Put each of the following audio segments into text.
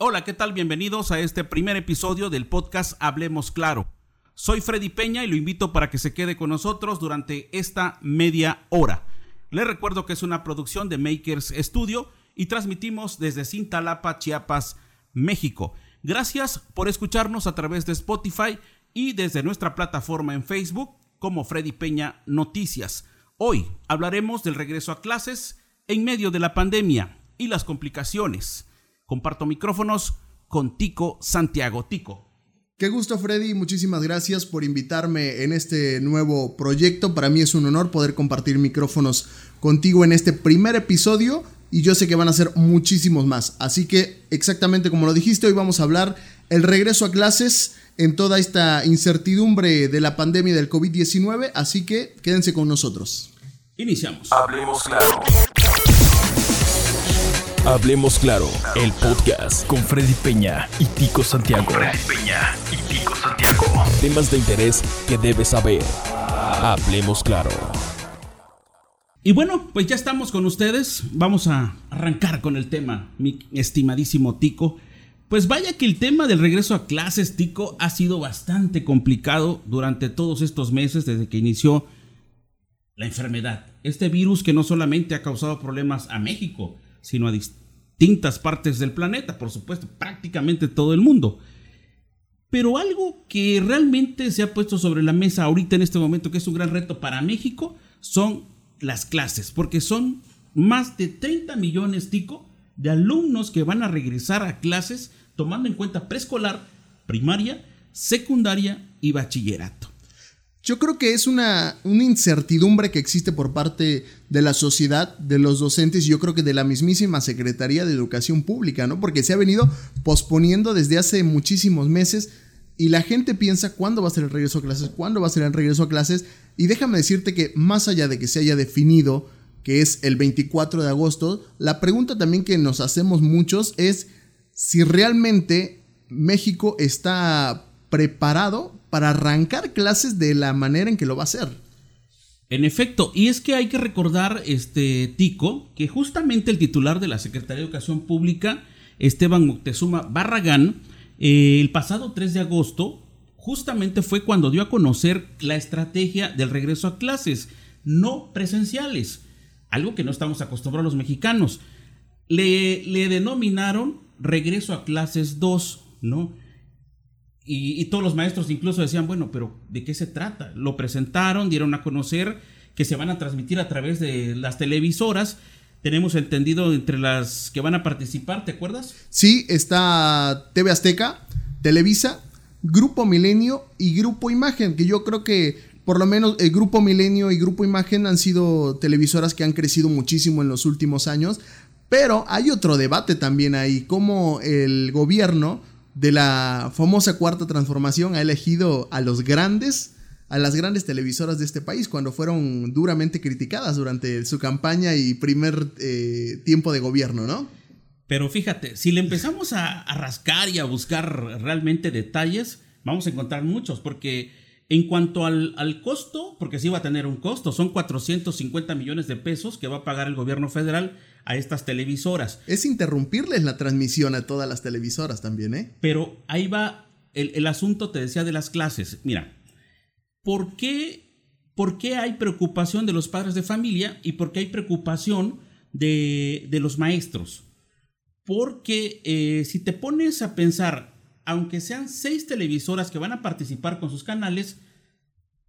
Hola, ¿qué tal? Bienvenidos a este primer episodio del podcast Hablemos Claro. Soy Freddy Peña y lo invito para que se quede con nosotros durante esta media hora. Les recuerdo que es una producción de Makers Studio y transmitimos desde Cintalapa, Chiapas, México. Gracias por escucharnos a través de Spotify y desde nuestra plataforma en Facebook como Freddy Peña Noticias. Hoy hablaremos del regreso a clases en medio de la pandemia y las complicaciones. Comparto micrófonos con Tico Santiago. Tico. Qué gusto Freddy, muchísimas gracias por invitarme en este nuevo proyecto. Para mí es un honor poder compartir micrófonos contigo en este primer episodio y yo sé que van a ser muchísimos más. Así que exactamente como lo dijiste, hoy vamos a hablar el regreso a clases en toda esta incertidumbre de la pandemia del COVID-19, así que quédense con nosotros. Iniciamos. Hablemos claro. Hablemos claro, el podcast con Freddy Peña y Tico Santiago. Freddy Peña y Tico Santiago. Temas de interés que debes saber. Hablemos claro. Y bueno, pues ya estamos con ustedes. Vamos a arrancar con el tema, mi estimadísimo Tico. Pues vaya que el tema del regreso a clases, Tico, ha sido bastante complicado durante todos estos meses desde que inició la enfermedad. Este virus que no solamente ha causado problemas a México, sino a distintas partes del planeta, por supuesto, prácticamente todo el mundo. Pero algo que realmente se ha puesto sobre la mesa ahorita en este momento, que es un gran reto para México, son las clases, porque son más de 30 millones, Tico, de alumnos que van a regresar a clases tomando en cuenta preescolar, primaria, secundaria y bachillerato. Yo creo que es una, una, incertidumbre que existe por parte de la sociedad, de los docentes y yo creo que de la mismísima Secretaría de Educación Pública, ¿no? Porque se ha venido posponiendo desde hace muchísimos meses y la gente piensa cuándo va a ser el regreso a clases, cuándo va a ser el regreso a clases y déjame decirte que más allá de que se haya definido que es el 24 de agosto, la pregunta también que nos hacemos muchos es si realmente México está preparado para arrancar clases de la manera en que lo va a hacer. En efecto, y es que hay que recordar, este Tico, que justamente el titular de la Secretaría de Educación Pública, Esteban Moctezuma Barragán, eh, el pasado 3 de agosto, justamente fue cuando dio a conocer la estrategia del regreso a clases no presenciales, algo que no estamos acostumbrados los mexicanos. Le, le denominaron regreso a clases 2, ¿no? Y, todos los maestros incluso decían, bueno, pero ¿de qué se trata? Lo presentaron, dieron a conocer que se van a transmitir a través de las televisoras. Tenemos entendido entre las que van a participar, ¿te acuerdas? Sí, está TV Azteca, Televisa, Grupo Milenio y Grupo Imagen, que yo creo que por lo menos el Grupo Milenio y Grupo Imagen han sido televisoras que han crecido muchísimo en los últimos años. Pero hay otro debate también ahí, como el gobierno de la famosa cuarta transformación ha elegido a los grandes, a las grandes televisoras de este país cuando fueron duramente criticadas durante su campaña y primer eh, tiempo de gobierno, ¿no? Pero fíjate, si le empezamos a, a, rascar y a buscar realmente detalles, vamos a encontrar muchos, porque en cuanto al, al, costo, porque sí va a tener un costo, son 450 millones de pesos que va a pagar el gobierno federal a estas televisoras. Es interrumpirles la transmisión a todas las televisoras también, ¿eh? Pero ahí va el, el asunto, te decía, de las clases. Mira, ¿por qué, ¿por qué hay preocupación de los padres de familia y por qué hay preocupación de, de los maestros? Porque eh, si te pones a pensar, aunque sean seis televisoras que van a participar con sus canales,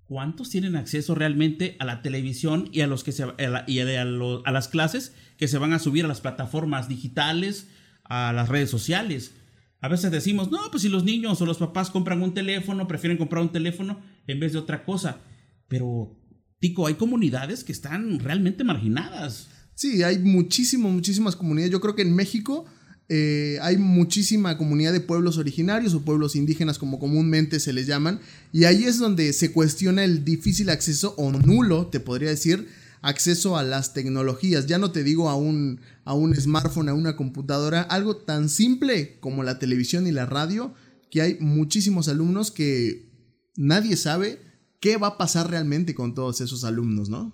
¿cuántos tienen acceso realmente a la televisión y a, los que se, a, la, y a, las clases que se van a subir a las plataformas digitales, a las redes sociales? A veces decimos, no, pues si los niños o los papás compran un teléfono, prefieren comprar un teléfono en vez de otra cosa. Pero, Tico, hay comunidades que están realmente marginadas. Sí, hay muchísimas, muchísimas comunidades. Yo creo que en México eh, hay muchísima comunidad de pueblos originarios o pueblos indígenas como comúnmente se les llaman y ahí es donde se cuestiona el difícil acceso o nulo, te podría decir, acceso a las tecnologías. Ya no te digo a un, a un smartphone, a una computadora, algo tan simple como la televisión y la radio, que hay muchísimos alumnos que nadie sabe qué va a pasar realmente con todos esos alumnos, ¿no?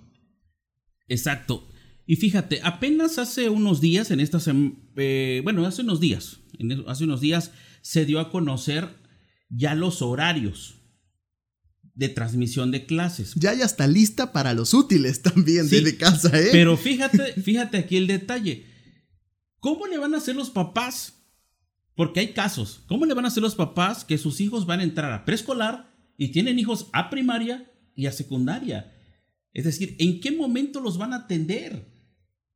Exacto. Y fíjate, apenas hace unos días, en esta eh, bueno, hace unos días, hace unos días se dio a conocer ya los horarios de transmisión de clases. Ya ya está lista para los útiles también desde casa, ¿eh? Pero fíjate, fíjate aquí el detalle. ¿Cómo le van a hacer los papás? Porque hay casos. ¿Cómo le van a hacer los papás que sus hijos van a entrar a preescolar y tienen hijos a primaria y a secundaria? Es decir, ¿en qué momento los van a atender?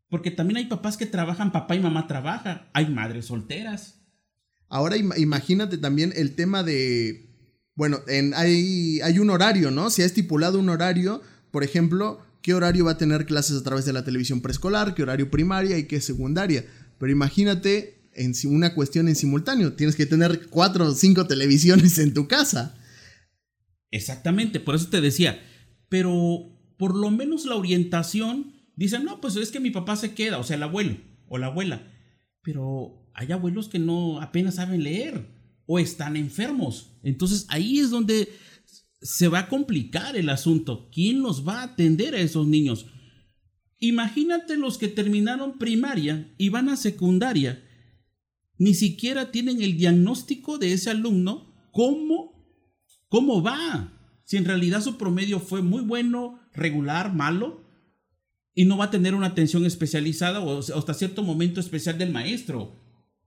Porque también hay papás que trabajan, papá y mamá trabajan, hay madres solteras. Ahora imagínate también el tema de, bueno, en, hay, hay un horario, ¿no? Se ha estipulado un horario, por ejemplo, qué horario va a tener clases a través de la televisión preescolar, qué horario primaria y qué secundaria. Pero imagínate en una cuestión en simultáneo, tienes que tener cuatro o cinco televisiones en tu casa. Exactamente, por eso te decía, pero por lo menos la orientación, dicen, no, pues es que mi papá se queda, o sea, el abuelo o la abuela, pero hay abuelos que no apenas saben leer o están enfermos. Entonces ahí es donde se va a complicar el asunto. ¿Quién los va a atender a esos niños? Imagínate los que terminaron primaria y van a secundaria. Ni siquiera tienen el diagnóstico de ese alumno. ¿Cómo? ¿Cómo va? Si en realidad su promedio fue muy bueno, regular, malo, y no va a tener una atención especializada o hasta cierto momento especial del maestro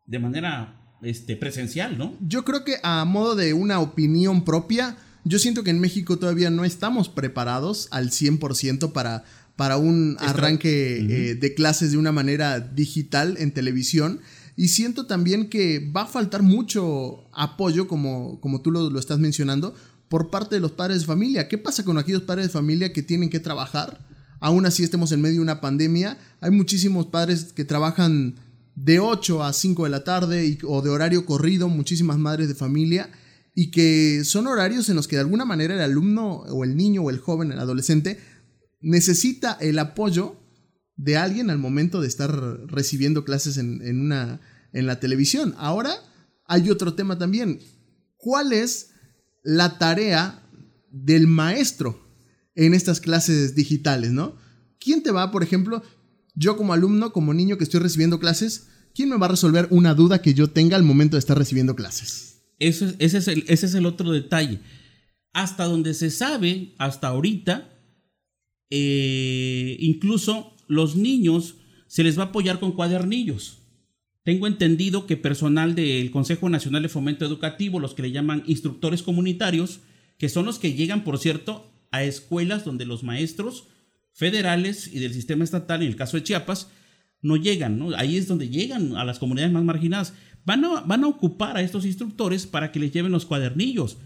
de manera este, presencial, ¿no? Yo creo que a modo de una opinión propia, yo siento que en México todavía no estamos preparados al 100% para, para un arranque eh, de clases de una manera digital en televisión. Y siento también que va a faltar mucho apoyo, como, como tú lo, lo estás mencionando, por parte de los padres de familia. ¿Qué pasa con aquellos padres de familia que tienen que trabajar? Aún así estemos en medio de una pandemia. Hay muchísimos padres que trabajan de 8 a 5 de la tarde o de horario corrido, muchísimas madres de familia, y que son horarios en los que de alguna manera el alumno o el niño o el joven, el adolescente, necesita el apoyo de alguien al momento de estar recibiendo clases en, una, en la televisión. Ahora hay otro tema también. ¿Cuál es la tarea del maestro en estas clases digitales, no? ¿Quién te va, por ejemplo, yo como alumno, como niño que estoy recibiendo clases, ¿quién me va a resolver una duda que yo tenga al momento de estar recibiendo clases? ese, es el, ese es el otro detalle. Hasta donde se sabe, hasta ahorita, eh, incluso los niños se les va a apoyar con cuadernillos. Tengo entendido que personal del Consejo Nacional de Fomento Educativo, los que le llaman instructores comunitarios, que son los que llegan, por cierto, a escuelas donde los maestros federales y del sistema estatal, en el caso de Chiapas, no llegan, ¿no? Ahí es donde llegan a las comunidades más marginadas. Van a, van a ocupar a estos instructores para que les lleven los cuadernillos,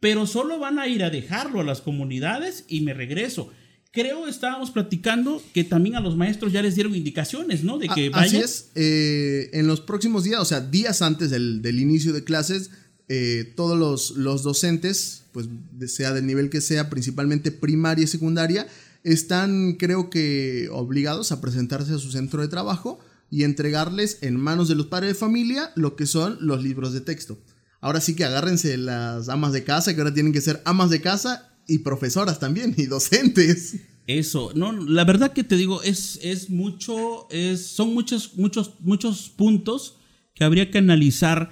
pero solo van a ir a dejarlo a las comunidades y me regreso. Creo estábamos platicando que también a los maestros ya les dieron indicaciones, ¿no? De que Así es. Eh, en los próximos días, o sea, días antes del, inicio de clases, eh, todos los, los docentes, pues sea del nivel que sea, principalmente primaria y secundaria, están creo que obligados a presentarse a su centro de trabajo y entregarles en manos de los padres de familia lo que son los libros de texto. Ahora sí que agárrense las amas de casa, que ahora tienen que ser amas de casa y profesoras también, y docentes. Eso, no, la verdad que te digo, es, es mucho, es, son muchos, muchos, muchos puntos que habría que analizar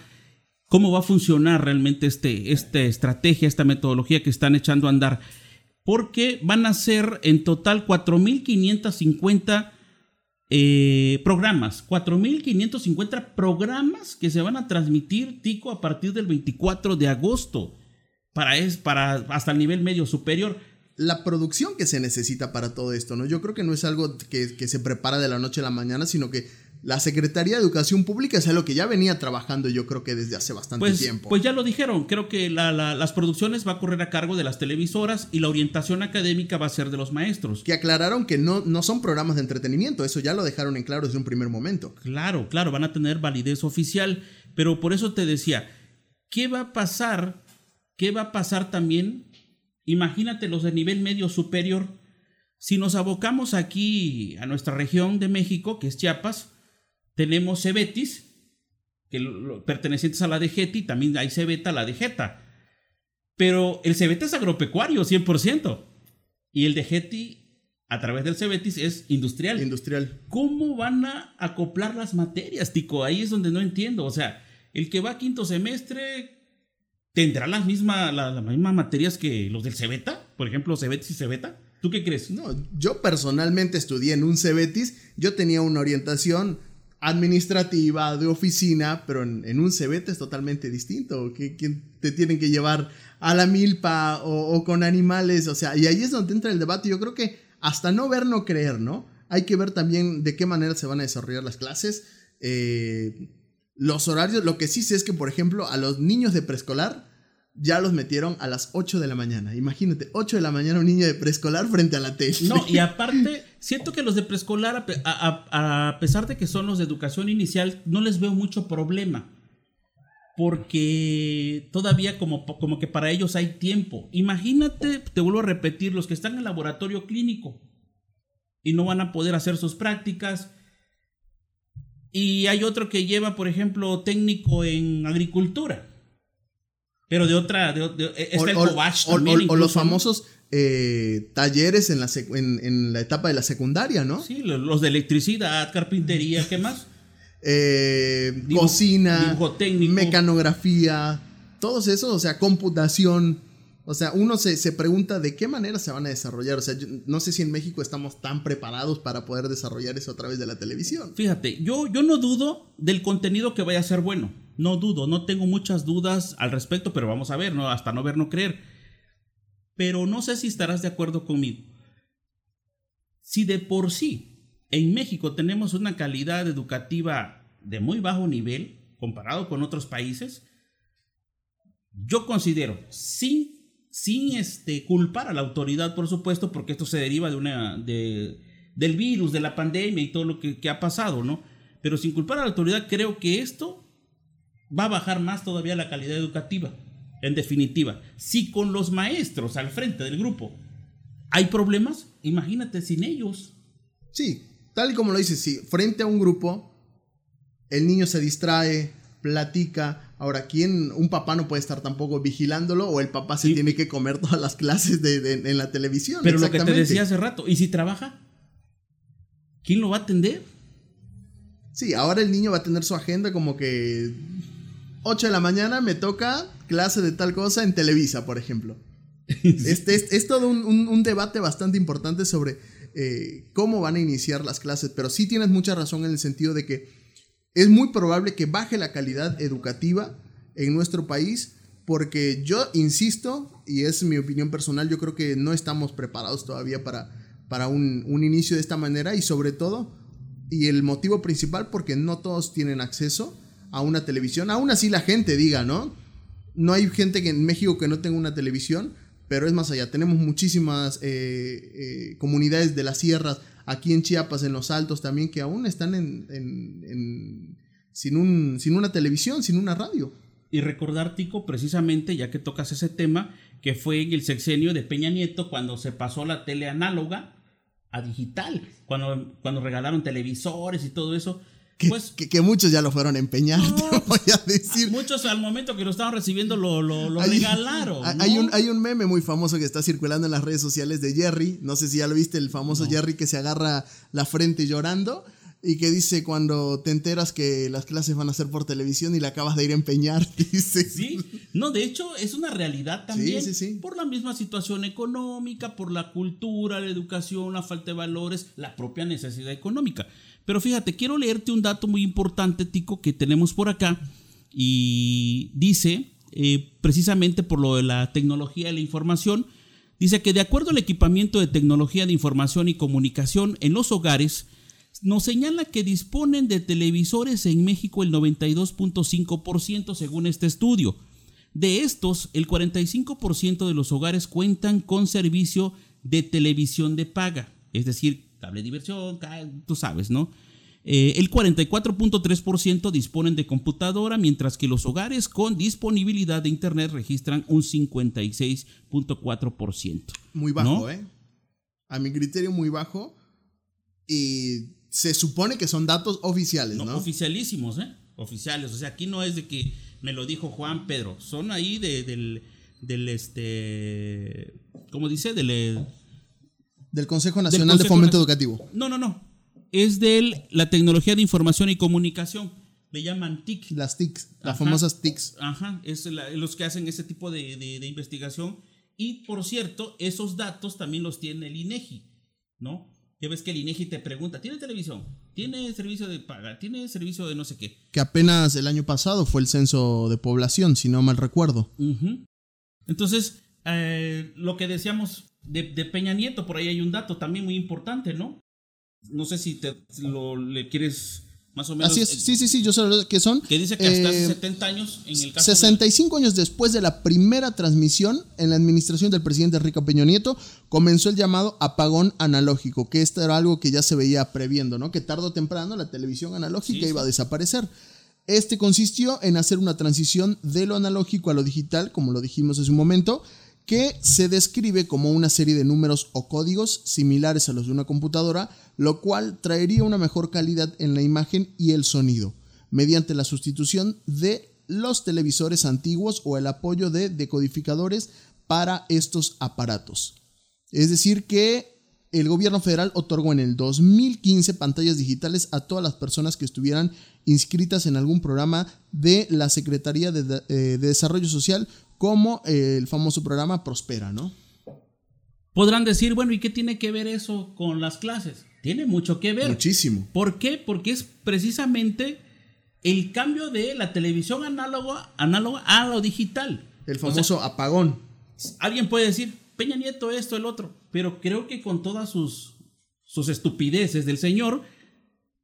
cómo va a funcionar realmente este, esta estrategia, esta metodología que están echando a andar porque van a ser en total 4.550 eh, programas, 4.550 programas que se van a transmitir, Tico, a partir del 24 de agosto, para, es, para hasta el nivel medio superior. La producción que se necesita para todo esto, ¿no? Yo creo que no es algo que, que se prepara de la noche a la mañana, sino que la Secretaría de Educación Pública es algo que ya venía trabajando yo creo que desde hace bastante pues, tiempo. Pues ya lo dijeron, creo que las producciones va a correr a cargo de las televisoras y la orientación académica va a ser de los maestros. Que aclararon que no, no son programas de entretenimiento, eso ya lo dejaron en claro desde un primer momento. Claro, claro, van a tener validez oficial, pero por eso te decía, ¿qué va a pasar? ¿Qué va a pasar también? Imagínate los de nivel medio superior. Si nos abocamos aquí a nuestra región de México, que es Chiapas, tenemos Cebetis, que pertenecientes a la DGETI, también hay Cebeta, la DGETA. Pero el Cebeta es agropecuario, 100%. Y el DGETI a través del Cebetis es industrial. Industrial. ¿Cómo van a acoplar las materias, Tico? Ahí es donde no entiendo. O sea, el que va a quinto semestre tendrá las mismas, las, mismas materias que los del Cebeta, por ejemplo, Cebetis y Cebeta. ¿Tú qué crees? No, yo personalmente estudié en un Cebetis, yo tenía una orientación administrativa, de oficina, pero en, un Cebeta es totalmente distinto. Que, te tienen que llevar a la milpa o, con animales, o sea, y ahí es donde entra el debate. Yo creo que hasta no ver, no creer, ¿no? Hay que ver también de qué manera se van a desarrollar las clases. Eh, los horarios, lo que sí sé es que, por ejemplo, a los niños de preescolar, ya los metieron a las 8 de la mañana. Imagínate, 8 de la mañana un niño de preescolar frente a la tele. No, y aparte, siento que los de preescolar, a, pesar de que son los de educación inicial, no les veo mucho problema. Porque todavía como, como que para ellos hay tiempo. Imagínate, te vuelvo a repetir, los que están en el laboratorio clínico y no van a poder hacer sus prácticas. Y hay otro que lleva, por ejemplo, técnico en agricultura pero de otra, de, está el también. O, los famosos eh, talleres en la, en, la etapa de la secundaria, ¿no? Sí, los de electricidad, carpintería, ¿qué más? Eh, cocina, mecanografía, todos esos, o sea, computación. O sea, uno se, pregunta de qué manera se van a desarrollar. O sea, no sé si en México estamos tan preparados para poder desarrollar eso a través de la televisión. Fíjate, yo, yo no dudo del contenido que vaya a ser bueno. No dudo, no tengo muchas dudas al respecto, pero vamos a ver, ¿no? Hasta no ver, no creer. Pero no sé si estarás de acuerdo conmigo. Si de por sí en México tenemos una calidad educativa de muy bajo nivel comparado con otros países, yo considero, sin, sin este, culpar a la autoridad, por supuesto, porque esto se deriva de una, de, del virus, de la pandemia y todo lo que, ha pasado, ¿no? Pero sin culpar a la autoridad, creo que esto va a bajar más todavía la calidad educativa. En definitiva, si con los maestros al frente del grupo hay problemas, imagínate sin ellos. Sí, tal y como lo dices, si frente a un grupo el niño se distrae, platica. Ahora, ¿quién? Un papá no puede estar tampoco vigilándolo o el papá se tiene que comer todas las clases de, en la televisión. Pero lo que te decía hace rato, ¿y si trabaja? ¿Quién lo va a atender? Sí, ahora el niño va a tener su agenda como que 8 de la mañana me toca clase de tal cosa en Televisa, por ejemplo. Este es, todo un, debate bastante importante sobre eh, cómo van a iniciar las clases, pero sí tienes mucha razón en el sentido de que es muy probable que baje la calidad educativa en nuestro país, porque yo insisto, y es mi opinión personal, yo creo que no estamos preparados todavía para, para un, un inicio de esta manera y sobre todo, y el motivo principal, porque no todos tienen acceso a una televisión. Aún así la gente diga, ¿no? No hay gente que en México que no tenga una televisión, pero es más allá. Tenemos muchísimas eh, eh, comunidades de las sierras, aquí en Chiapas, en los altos también, que aún están en, sin, un, sin una televisión, sin una radio. Y recordar, Tico, precisamente, ya que tocas ese tema, que fue en el sexenio de Peña Nieto cuando se pasó la tele análoga a digital, cuando, cuando regalaron televisores y todo eso que, pues, que, muchos ya lo fueron a empeñar, te voy a decir. Muchos al momento que lo estaban recibiendo lo, lo, regalaron. Hay, un, hay un meme muy famoso que está circulando en las redes sociales de Jerry. No sé si ya lo viste, el famoso Jerry que se agarra la frente llorando y que dice cuando te enteras que las clases van a ser por televisión y la acabas de ir a empeñar, dice. Sí, no, de hecho es una realidad también. Sí, sí, sí. Por la misma situación económica, por la cultura, la educación, la falta de valores, la propia necesidad económica. Pero fíjate, quiero leerte un dato muy importante, Tico, que tenemos por acá. Y dice, eh, precisamente por lo de la tecnología de la información, dice que de acuerdo al equipamiento de tecnología de información y comunicación en los hogares, nos señala que disponen de televisores en México el 92.5% según este estudio. De estos, el 45% de los hogares cuentan con servicio de televisión de paga, es decir, cable diversión, tú sabes, ¿no? Eh, el 44.3% disponen de computadora, mientras que los hogares con disponibilidad de Internet registran un 56.4%. Muy bajo, ¿eh? A mi criterio, muy bajo. Y se supone que son datos oficiales, ¿no? Oficialísimos, ¿eh? Oficiales. O sea, aquí no es de que me lo dijo Juan Pedro. Son ahí del, del este. ¿Cómo dice? Del Del Consejo Nacional de Fomento Educativo. No, no, no. Es de la tecnología de información y comunicación. Le llaman TIC. Las TICs, las famosas TICs. Ajá, es los que hacen ese tipo de, de, investigación. Y por cierto, esos datos también los tiene el INEGI, ¿no? Ya ves que el INEGI te pregunta, ¿tiene televisión? ¿Tiene servicio de paga? ¿Tiene servicio de no sé qué? Que apenas el año pasado fue el censo de población, si no mal recuerdo. Entonces, eh, lo que decíamos de, Peña Nieto, por ahí hay un dato también muy importante, ¿no? No sé si te lo le quieres más o menos. Así es, sí, sí, sí, yo sé que son. Que dice que hasta hace 70 eh, años, en el caso 65 años después de la primera transmisión en la administración del presidente Enrique Peña Nieto, comenzó el llamado apagón analógico, que esto era algo que ya se veía previendo, ¿no? Que tarde o temprano la televisión analógica iba a desaparecer. Este consistió en hacer una transición de lo analógico a lo digital, como lo dijimos hace un momento, que se describe como una serie de números o códigos similares a los de una computadora, lo cual traería una mejor calidad en la imagen y el sonido, mediante la sustitución de los televisores antiguos o el apoyo de decodificadores para estos aparatos. Es decir, que el gobierno federal otorgó en el 2015 pantallas digitales a todas las personas que estuvieran inscritas en algún programa de la Secretaría de, eh, Desarrollo Social como eh, el famoso programa Prospera, ¿no? Podrán decir, bueno, ¿y qué tiene que ver eso con las clases? Tiene mucho que ver. Muchísimo. ¿Por qué? Porque es precisamente el cambio de la televisión análoga, análoga a lo digital. El famoso apagón. Alguien puede decir, Peña Nieto esto, el otro, pero creo que con todas sus, sus estupideces del señor,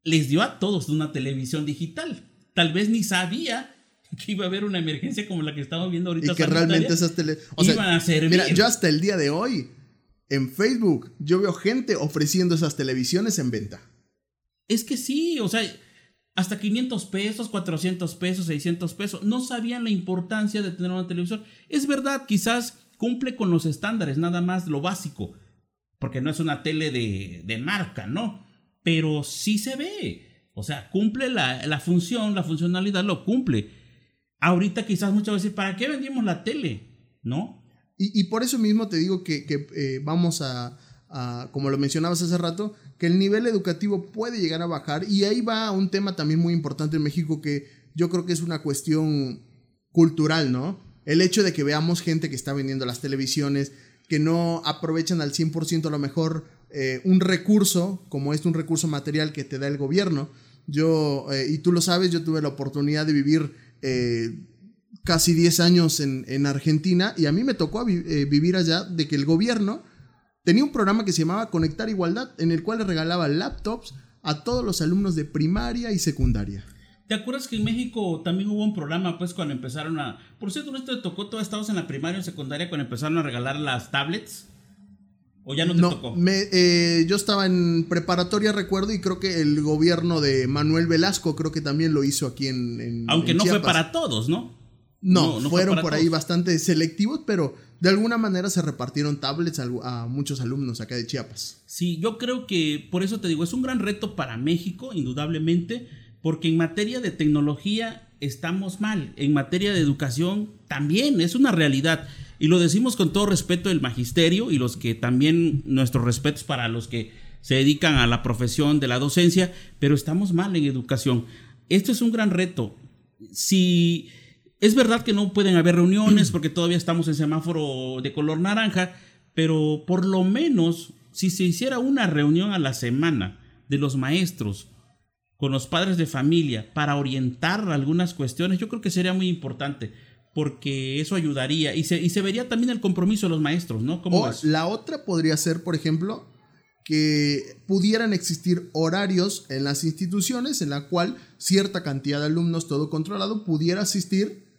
les dio a todos una televisión digital. Tal vez ni sabía que iba a haber una emergencia como la que estamos viendo ahorita. Y que realmente esas tele... iban a servir. Mira, yo hasta el día de hoy, en Facebook, yo veo gente ofreciendo esas televisiones en venta. Es que sí, o sea, hasta 500 pesos, 400 pesos, 600 pesos. No sabían la importancia de tener una televisión. Es verdad, quizás cumple con los estándares, nada más lo básico. Porque no es una tele de, de marca, ¿no? Pero sí se ve. O sea, cumple la, la función, la funcionalidad lo cumple ahorita quizás muchas veces, ¿para qué vendimos la tele? ¿No? Y, por eso mismo te digo que, eh, vamos a, como lo mencionabas hace rato, que el nivel educativo puede llegar a bajar. Y ahí va un tema también muy importante en México que yo creo que es una cuestión cultural, ¿no? El hecho de que veamos gente que está vendiendo las televisiones, que no aprovechan al 100% a lo mejor eh, un recurso, como es un recurso material que te da el gobierno. Yo, eh, y tú lo sabes, yo tuve la oportunidad de vivir eh, casi 10 años en, Argentina y a mí me tocó eh, vivir allá de que el gobierno tenía un programa que se llamaba Conectar Igualdad en el cual le regalaba laptops a todos los alumnos de primaria y secundaria. ¿Te acuerdas que en México también hubo un programa, pues, cuando empezaron a... Por cierto, ¿no te tocó todos estados en la primaria o secundaria cuando empezaron a regalar las tablets? ¿O ya no te tocó? Eh, yo estaba en preparatoria, recuerdo, y creo que el gobierno de Manuel Velasco creo que también lo hizo aquí en. Aunque no fue para todos, ¿no? No, fueron por ahí bastante selectivos, pero de alguna manera se repartieron tablets a, muchos alumnos acá de Chiapas. Sí, yo creo que por eso te digo, es un gran reto para México, indudablemente, porque en materia de tecnología estamos mal, en materia de educación también, es una realidad. Y lo decimos con todo respeto del magisterio y los que también nuestros respetos para los que se dedican a la profesión de la docencia, pero estamos mal en educación. Esto es un gran reto. Si es verdad que no pueden haber reuniones porque todavía estamos en semáforo de color naranja, pero por lo menos si se hiciera una reunión a la semana de los maestros con los padres de familia para orientar algunas cuestiones, yo creo que sería muy importante porque eso ayudaría y se, y se vería también el compromiso de los maestros, ¿no? o la otra podría ser, por ejemplo, que pudieran existir horarios en las instituciones en la cual cierta cantidad de alumnos, todo controlado, pudiera asistir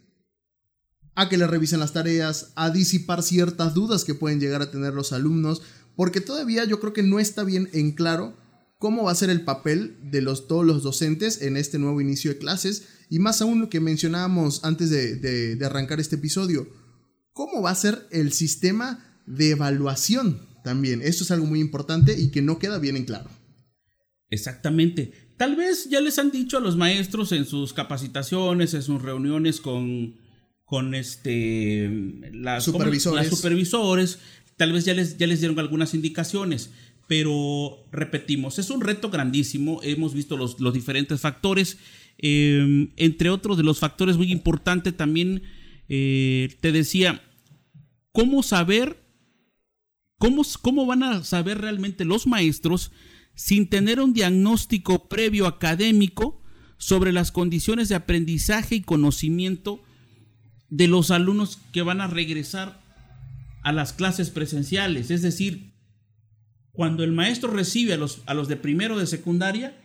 a que le revisen las tareas, a disipar ciertas dudas que pueden llegar a tener los alumnos, porque todavía yo creo que no está bien en claro cómo va a ser el papel de los, todos los docentes en este nuevo inicio de clases y más aún lo que mencionábamos antes de, arrancar este episodio, ¿cómo va a ser el sistema de evaluación también? Esto es algo muy importante y que no queda bien en claro. Exactamente. Tal vez ya les han dicho a los maestros en sus capacitaciones, en sus reuniones con, con este, supervisores. supervisores, tal vez ya les, ya les dieron algunas indicaciones. Pero repetimos, es un reto grandísimo, hemos visto los, los diferentes factores, eh, entre otros de los factores muy importantes también, eh, te decía, ¿cómo saber, cómo, cómo van a saber realmente los maestros sin tener un diagnóstico previo académico sobre las condiciones de aprendizaje y conocimiento de los alumnos que van a regresar a las clases presenciales. Es decir, cuando el maestro recibe a los, a los de primero de secundaria,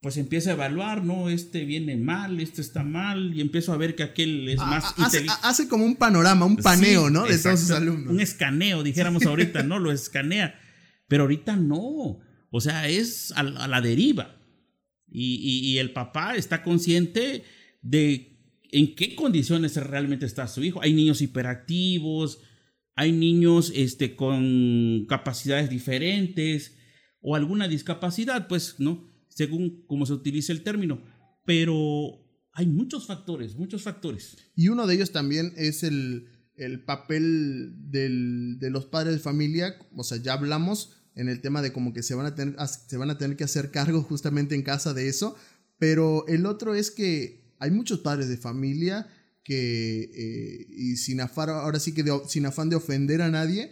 pues empieza a evaluar, no, este viene mal, este está mal, y empiezo a ver que aquel es más hace, hace, como un panorama, un paneo, ¿no? De todos sus alumnos. Un escaneo, dijéramos ahorita, ¿no? Lo escanea. Pero ahorita no. O sea, es a, la deriva. Y, y, el papá está consciente de en qué condiciones realmente está su hijo. Hay niños hiperactivos, hay niños este, con capacidades diferentes o alguna discapacidad, pues, ¿no? Según cómo se utilice el término. Pero hay muchos factores, muchos factores. Y uno de ellos también es el, el papel del, de los padres de familia. O sea, ya hablamos en el tema de como que se van a tener, se van a tener que hacer cargo justamente en casa de eso. Pero el otro es que hay muchos padres de familia que, eh, y sin afán, ahora sí que sin afán de ofender a nadie,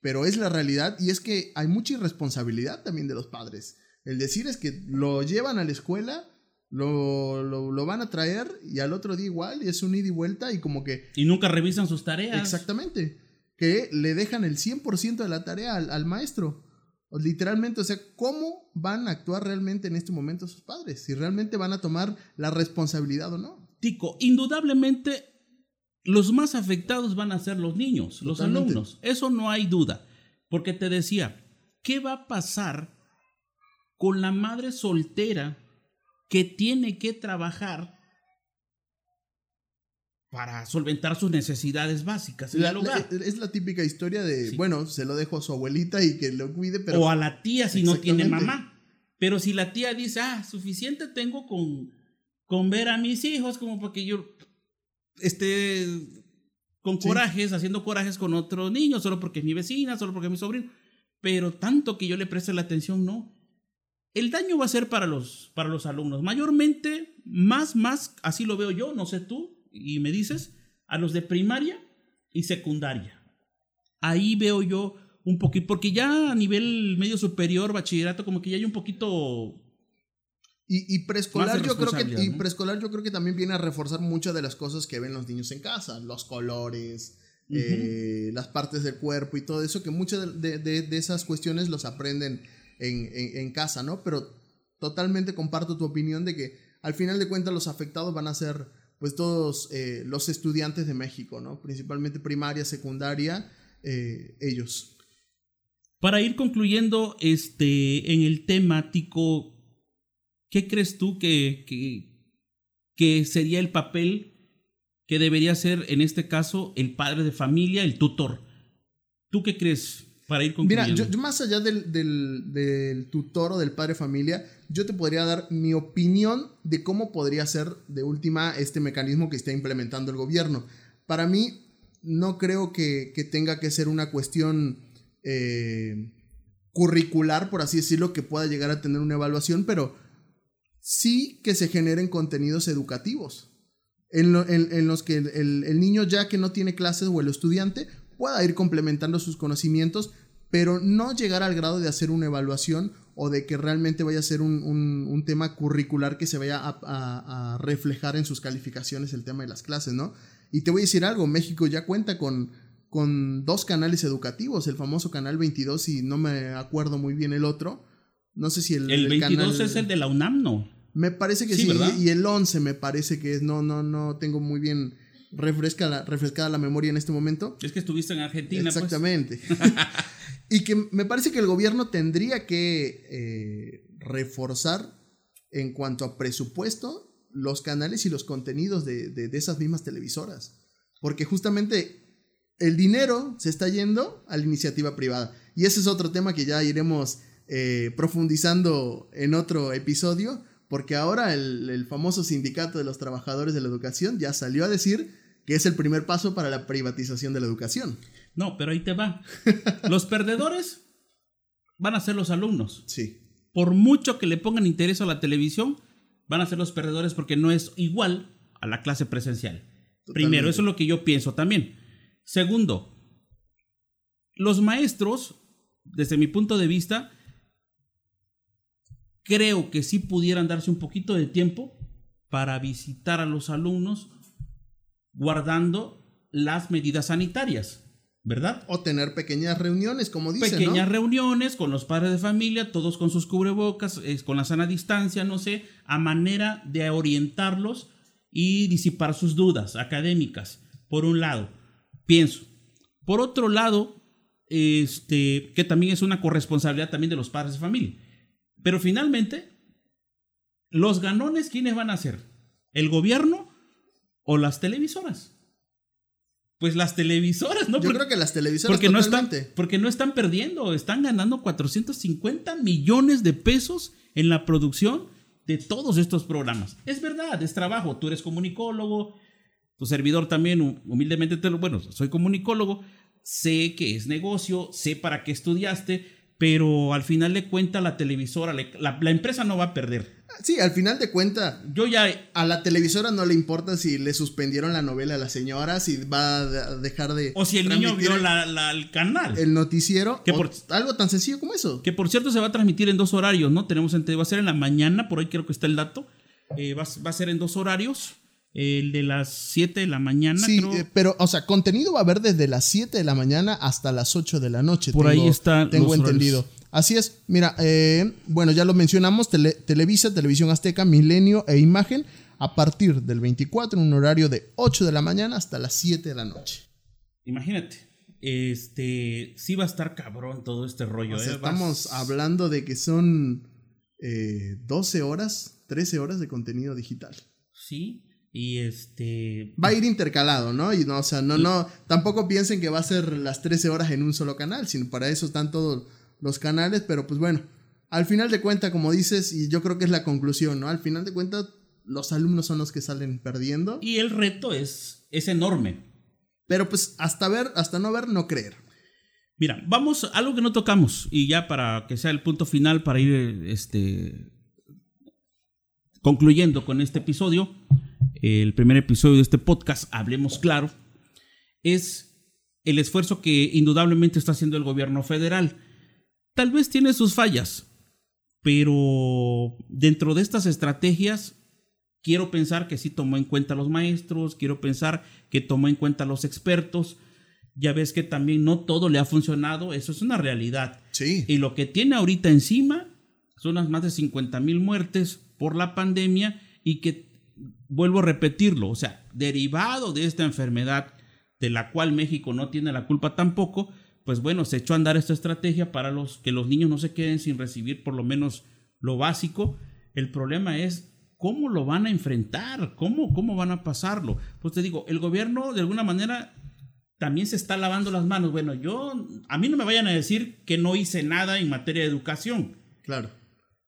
pero es la realidad y es que hay mucha irresponsabilidad también de los padres. El decir es que lo llevan a la escuela, lo, lo, van a traer y al otro día igual, y es un ida y vuelta y como que... Y nunca revisan sus tareas. Exactamente. Que le dejan el 100% de la tarea al, al maestro. Literalmente, o sea, ¿cómo van a actuar realmente en este momento sus padres? Si realmente van a tomar la responsabilidad o no. Tico, indudablemente los más afectados van a ser los niños, los alumnos. Eso no hay duda. Porque te decía, ¿qué va a pasar con la madre soltera que tiene que trabajar para solventar sus necesidades básicas en es la típica historia de, bueno, se lo dejo a su abuelita y que lo cuide, pero... O a la tía si no tiene mamá. Pero si la tía dice, ah, suficiente tengo con, con ver a mis hijos como para que yo esté con corajes, haciendo corajes con otros niños, solo porque es mi vecina, solo porque es mi sobrino. Pero tanto que yo le preste la atención, no. El daño va a ser para los, para los alumnos. Mayormente, más, más, así lo veo yo, no sé tú, y me dices, a los de primaria y secundaria. Ahí veo yo un poquito, porque ya a nivel medio superior, bachillerato, como que ya hay un poquito... Y, preescolar, yo creo que, y preescolar yo creo que también viene a reforzar muchas de las cosas que ven los niños en casa, los colores, eh, las partes del cuerpo y todo eso, que muchas de, esas cuestiones los aprenden en, en, casa, ¿no? Pero totalmente comparto tu opinión de que al final de cuentas los afectados van a ser pues todos eh, los estudiantes de México, ¿no? Principalmente primaria, secundaria, eh, ellos. Para ir concluyendo este, en el temático, ¿qué crees tú que, que, sería el papel que debería ser en este caso el padre de familia, el tutor? ¿Tú qué crees? para ir Mira, yo, más allá del, del, tutor o del padre familia, yo te podría dar mi opinión de cómo podría ser de última este mecanismo que está implementando el gobierno. Para mí, no creo que, tenga que ser una cuestión eh, curricular, por así decirlo, que pueda llegar a tener una evaluación, pero sí que se generen contenidos educativos. En, los que el, el, niño ya que no tiene clases o el estudiante pueda ir complementando sus conocimientos, pero no llegar al grado de hacer una evaluación o de que realmente vaya a ser un, tema curricular que se vaya a, reflejar en sus calificaciones el tema de las clases, ¿no? Y te voy a decir algo, México ya cuenta con, con dos canales educativos, el famoso Canal 22 y no me acuerdo muy bien el otro. No sé si el... El, 22 es el de la UNAM, ¿no? Me parece que sí, y el 11 me parece que es, no, no, no tengo muy bien refresca la, refrescada la memoria en este momento. Es que estuviste en Argentina. Pues. Exactamente. y que me parece que el gobierno tendría que eh, reforzar en cuanto a presupuesto los canales y los contenidos de, esas mismas televisoras. Porque justamente el dinero se está yendo a la iniciativa privada. Y ese es otro tema que ya iremos eh, profundizando en otro episodio, porque ahora el, famoso sindicato de los trabajadores de la educación ya salió a decir que es el primer paso para la privatización de la educación. No, pero ahí te va. Los perdedores van a ser los alumnos. Sí. Por mucho que le pongan interés a la televisión, van a ser los perdedores porque no es igual a la clase presencial. Primero, eso es lo que yo pienso también. Segundo, los maestros, desde mi punto de vista, creo que sí pudieran darse un poquito de tiempo para visitar a los alumnos guardando las medidas sanitarias. ¿verdad? O tener pequeñas reuniones, como dicen. Pequeñas reuniones con los padres de familia, todos con sus cubrebocas, con la sana distancia, no sé, a manera de orientarlos y disipar sus dudas académicas, por un lado, pienso. Por otro lado, este, que también es una corresponsabilidad también de los padres de familia. Pero finalmente, los ganones, ¿quiénes van a ser? ¿El gobierno o las televisoras? Pues las televisoras, ¿no? Yo creo que las televisoras porque no están porque no están perdiendo, están ganando 450 millones de pesos en la producción de todos estos programas. Es verdad, es trabajo, tú eres comunicólogo, tu servidor también humildemente te lo, bueno, soy comunicólogo, sé que es negocio, sé para qué estudiaste, pero al final de cuentas la televisora, la, la, empresa no va a perder. Sí, al final de cuentas, yo ya a la televisora no le importa si le suspendieron la novela a la señora, si va a dejar de o si el niño vio la, el canal, el noticiero, que por, algo tan sencillo como eso. Que por cierto se va a transmitir en dos horarios, ¿no? Tenemos va a ser en la mañana, por ahí creo que está el dato, eh, va, va a ser en dos horarios. El de las 7 de la mañana. Sí, eh, pero, o sea, contenido va a haber desde las 7 de la mañana hasta las 8 de la noche. Por ahí está. Tengo entendido. Así es. Mira, eh, bueno, ya lo mencionamos: Televisa, Televisión Azteca, Milenio e Imagen a partir del 24 en un horario de 8 de la mañana hasta las 7 de la noche. Imagínate. Este, sí va a estar cabrón todo este rollo. ¿eh? Estamos hablando de que son 12 horas, 13 horas de contenido digital. Sí. Y este. Va a ir intercalado, ¿no? Y no, o sea, no, no. Tampoco piensen que va a ser las 13 horas en un solo canal, sino para eso están todos los canales, pero pues bueno. Al final de cuentas, como dices, y yo creo que es la conclusión, ¿no? Al final de cuentas, los alumnos son los que salen perdiendo. Y el reto es, es enorme. Pero pues hasta ver, hasta no ver, no creer. Mira, vamos a algo que no tocamos, y ya para que sea el punto final, para ir este, concluyendo con este episodio el primer episodio de este podcast, Hablemos Claro, es el esfuerzo que indudablemente está haciendo el gobierno federal. Tal vez tiene sus fallas, pero dentro de estas estrategias quiero pensar que sí tomó en cuenta a los maestros, quiero pensar que tomó en cuenta a los expertos. Ya ves que también no todo le ha funcionado, eso es una realidad. Sí. Y lo que tiene ahorita encima son las más de 50 mil muertes por la pandemia y que vuelvo a repetirlo, o sea, derivado de esta enfermedad de la cual México no tiene la culpa tampoco, pues bueno, se echó a andar esta estrategia para los, que los niños no se queden sin recibir por lo menos lo básico. El problema es cómo lo van a enfrentar, cómo, cómo van a pasarlo. Pues te digo, el gobierno de alguna manera también se está lavando las manos. Bueno, yo, a mí no me vayan a decir que no hice nada en materia de educación. Claro.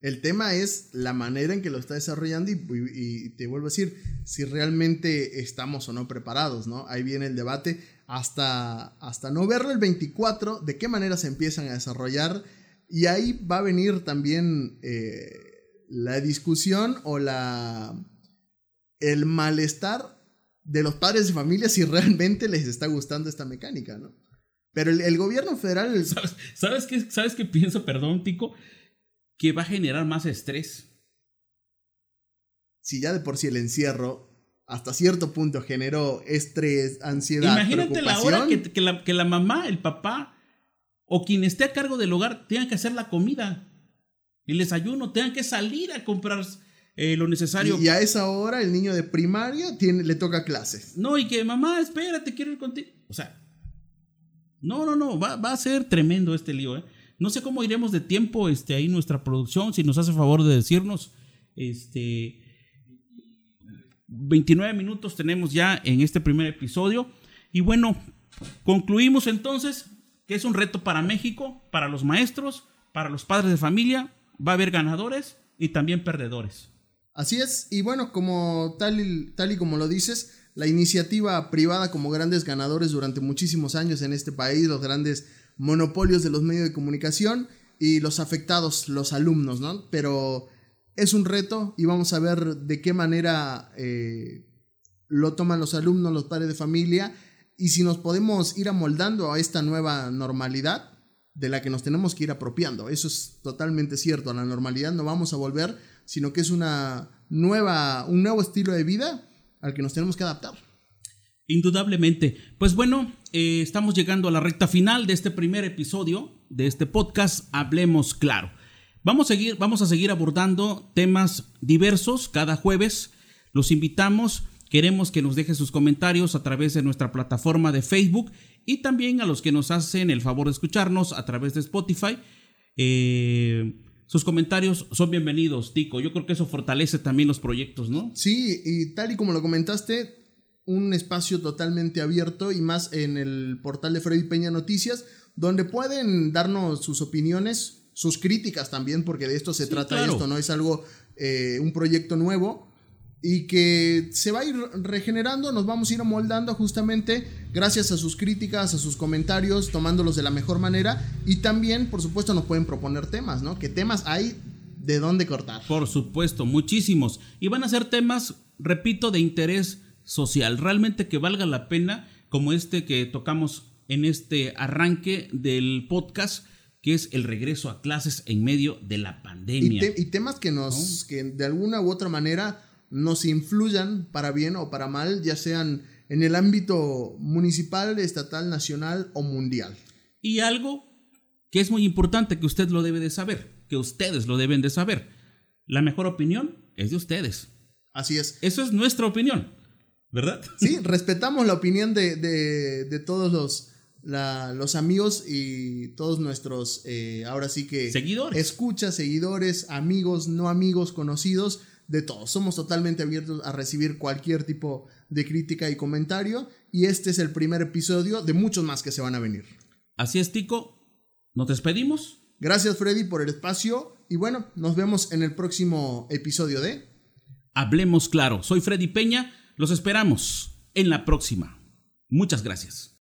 El tema es la manera en que lo está desarrollando y, te vuelvo a decir, si realmente estamos o no preparados, ¿no? Ahí viene el debate hasta, hasta no verlo el 24, de qué manera se empiezan a desarrollar y ahí va a venir también eh, la discusión o la, el malestar de los padres de familia si realmente les está gustando esta mecánica, ¿no? Pero el, gobierno federal... ¿Sabes, ¿Sabes, qué, ¿Sabes qué pienso? Perdón, Tico que va a generar más estrés. Si ya de por sí el encierro hasta cierto punto generó estrés, ansiedad. Imagínate la hora que, la, que la mamá, el papá o quien esté a cargo del hogar tengan que hacer la comida, el desayuno, tengan que salir a comprar eh, lo necesario. Y, a esa hora el niño de primaria tiene, le toca clases. No, y que mamá, espérate, quiero ir contigo. O sea, no, no, no, va, va a ser tremendo este lío, ¿eh? No sé cómo iremos de tiempo este, ahí nuestra producción, si nos hace favor de decirnos. Este, 29 minutos tenemos ya en este primer episodio. Y bueno, concluimos entonces que es un reto para México, para los maestros, para los padres de familia. Va a haber ganadores y también perdedores. Así es, y bueno, como tal y, tal y como lo dices, la iniciativa privada como grandes ganadores durante muchísimos años en este país, los grandes monopolios de los medios de comunicación, y los afectados, los alumnos, ¿no? Pero es un reto y vamos a ver de qué manera eh, lo toman los alumnos, los padres de familia y si nos podemos ir amoldando a esta nueva normalidad de la que nos tenemos que ir apropiando. Eso es totalmente cierto, a la normalidad no vamos a volver, sino que es una nueva, un nuevo estilo de vida al que nos tenemos que adaptar. Indudablemente. Pues bueno, eh, estamos llegando a la recta final de este primer episodio de este podcast Hablemos Claro. Vamos a seguir, vamos a seguir abordando temas diversos cada jueves. Los invitamos. Queremos que nos deje sus comentarios a través de nuestra plataforma de Facebook y también a los que nos hacen el favor de escucharnos a través de Spotify. Eh, sus comentarios son bienvenidos, Tico. Yo creo que eso fortalece también los proyectos, ¿no? Sí, y tal y como lo comentaste, un espacio totalmente abierto y más en el portal de Freddy Peña Noticias, donde pueden darnos sus opiniones, sus críticas también, porque de esto se trata esto, ¿no? Es algo, eh, un proyecto nuevo y que se va a ir regenerando, nos vamos a ir amoldando justamente gracias a sus críticas, a sus comentarios, tomándolos de la mejor manera y también, por supuesto, nos pueden proponer temas, ¿no? ¿Qué temas hay de dónde cortar? Por supuesto, muchísimos. Y van a ser temas, repito, de interés social, realmente que valga la pena, como este que tocamos en este arranque del podcast, que es el regreso a clases en medio de la pandemia. Y, temas que nos, que de alguna u otra manera nos influyan para bien o para mal, ya sean en el ámbito municipal, estatal, nacional o mundial. Y algo que es muy importante que usted lo debe de saber, que ustedes lo deben de saber. La mejor opinión es de ustedes. Así es. Eso es nuestra opinión, ¿verdad? Sí, respetamos la opinión de, todos los, los amigos y todos nuestros, eh, ahora sí que... Seguidores. Escuchas, seguidores, amigos, no amigos, conocidos de todos. Somos totalmente abiertos a recibir cualquier tipo de crítica y comentario. Y este es el primer episodio de muchos más que se van a venir. Así es, Tico. Nos despedimos. Gracias, Freddy, por el espacio. Y bueno, nos vemos en el próximo episodio de Hablemos Claro. Soy Freddy Peña. Los esperamos en la próxima. Muchas gracias.